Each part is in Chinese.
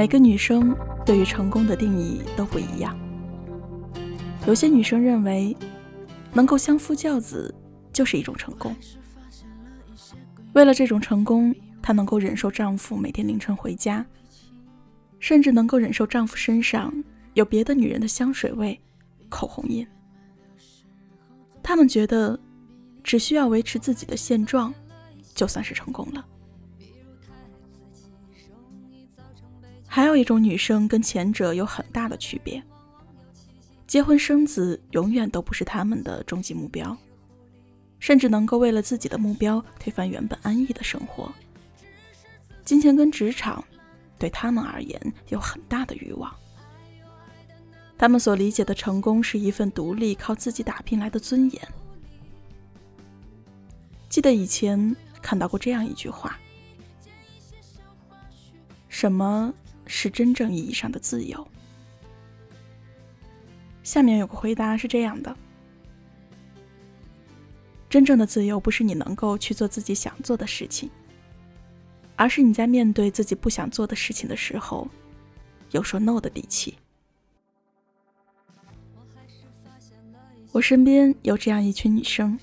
每个女生对于成功的定义都不一样。有些女生认为，能够相夫教子就是一种成功。为了这种成功，她能够忍受丈夫每天凌晨回家，甚至能够忍受丈夫身上有别的女人的香水味、口红印。她们觉得，只需要维持自己的现状，就算是成功了。还有一种女生跟前者有很大的区别，结婚生子永远都不是他们的终极目标，甚至能够为了自己的目标推翻原本安逸的生活。金钱跟职场对他们而言有很大的欲望，他们所理解的成功是一份独立、靠自己打拼来的尊严。记得以前看到过这样一句话：什么？是真正意义上的自由。下面有个回答是这样的：真正的自由不是你能够去做自己想做的事情，而是你在面对自己不想做的事情的时候，有说 “no” 的底气。我身边有这样一群女生，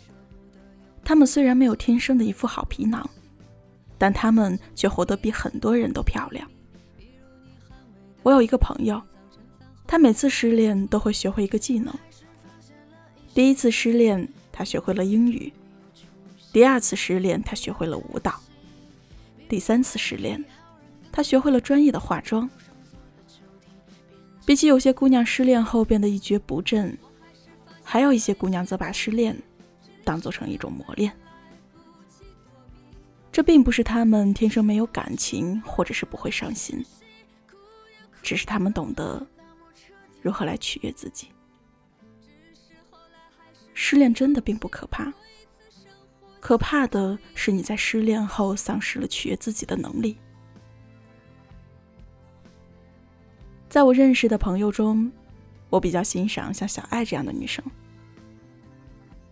她们虽然没有天生的一副好皮囊，但她们却活得比很多人都漂亮。我有一个朋友，他每次失恋都会学会一个技能。第一次失恋，他学会了英语；第二次失恋，他学会了舞蹈；第三次失恋，他学会了专业的化妆。比起有些姑娘失恋后变得一蹶不振，还有一些姑娘则把失恋当做成一种磨练。这并不是她们天生没有感情，或者是不会伤心。只是他们懂得如何来取悦自己。失恋真的并不可怕，可怕的是你在失恋后丧失了取悦自己的能力。在我认识的朋友中，我比较欣赏像小爱这样的女生。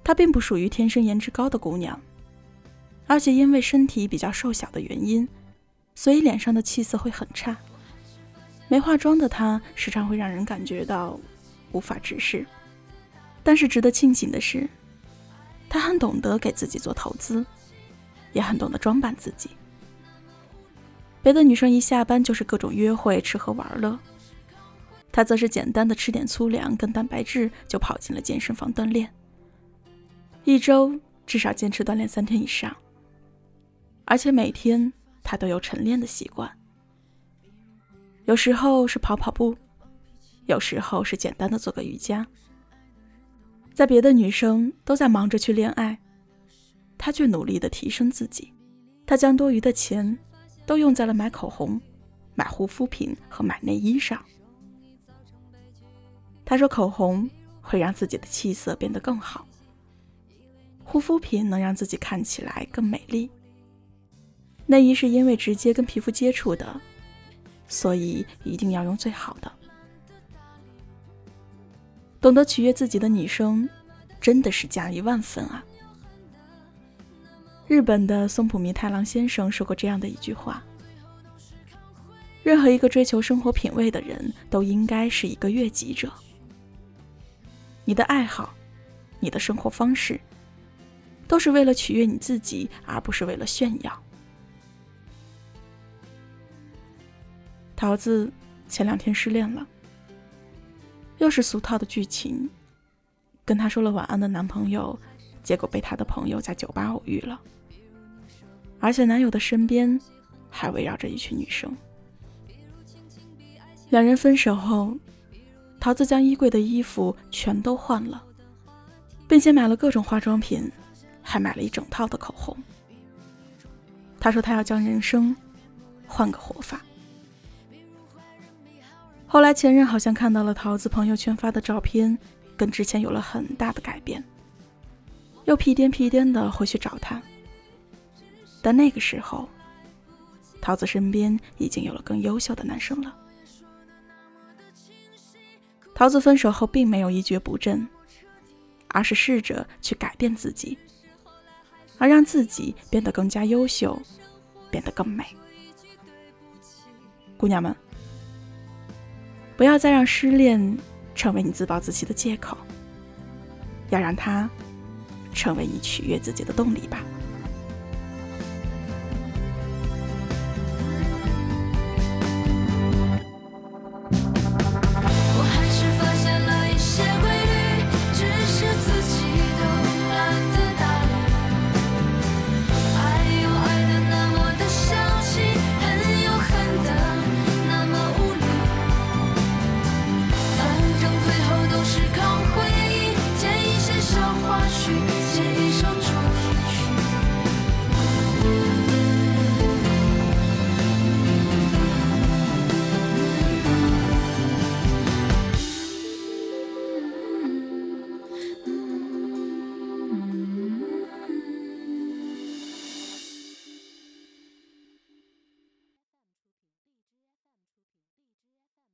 她并不属于天生颜值高的姑娘，而且因为身体比较瘦小的原因，所以脸上的气色会很差。没化妆的她，时常会让人感觉到无法直视。但是值得庆幸的是，她很懂得给自己做投资，也很懂得装扮自己。别的女生一下班就是各种约会、吃喝玩乐，她则是简单的吃点粗粮跟蛋白质，就跑进了健身房锻炼。一周至少坚持锻炼三天以上，而且每天她都有晨练的习惯。有时候是跑跑步，有时候是简单的做个瑜伽。在别的女生都在忙着去恋爱，她却努力的提升自己。她将多余的钱都用在了买口红、买护肤品和买内衣上。她说：“口红会让自己的气色变得更好，护肤品能让自己看起来更美丽，内衣是因为直接跟皮肤接触的。”所以一定要用最好的。懂得取悦自己的女生，真的是佳丽万分啊！日本的松浦弥太郎先生说过这样的一句话：任何一个追求生活品味的人都应该是一个悦己者。你的爱好，你的生活方式，都是为了取悦你自己，而不是为了炫耀。桃子前两天失恋了，又是俗套的剧情。跟她说了晚安的男朋友，结果被她的朋友在酒吧偶遇了，而且男友的身边还围绕着一群女生。两人分手后，桃子将衣柜的衣服全都换了，并且买了各种化妆品，还买了一整套的口红。她说她要将人生换个活法。后来前任好像看到了桃子朋友圈发的照片，跟之前有了很大的改变，又屁颠屁颠的回去找他。但那个时候，桃子身边已经有了更优秀的男生了。桃子分手后并没有一蹶不振，而是试着去改变自己，而让自己变得更加优秀，变得更美。姑娘们。不要再让失恋成为你自暴自弃的借口，要让它成为你取悦自己的动力吧。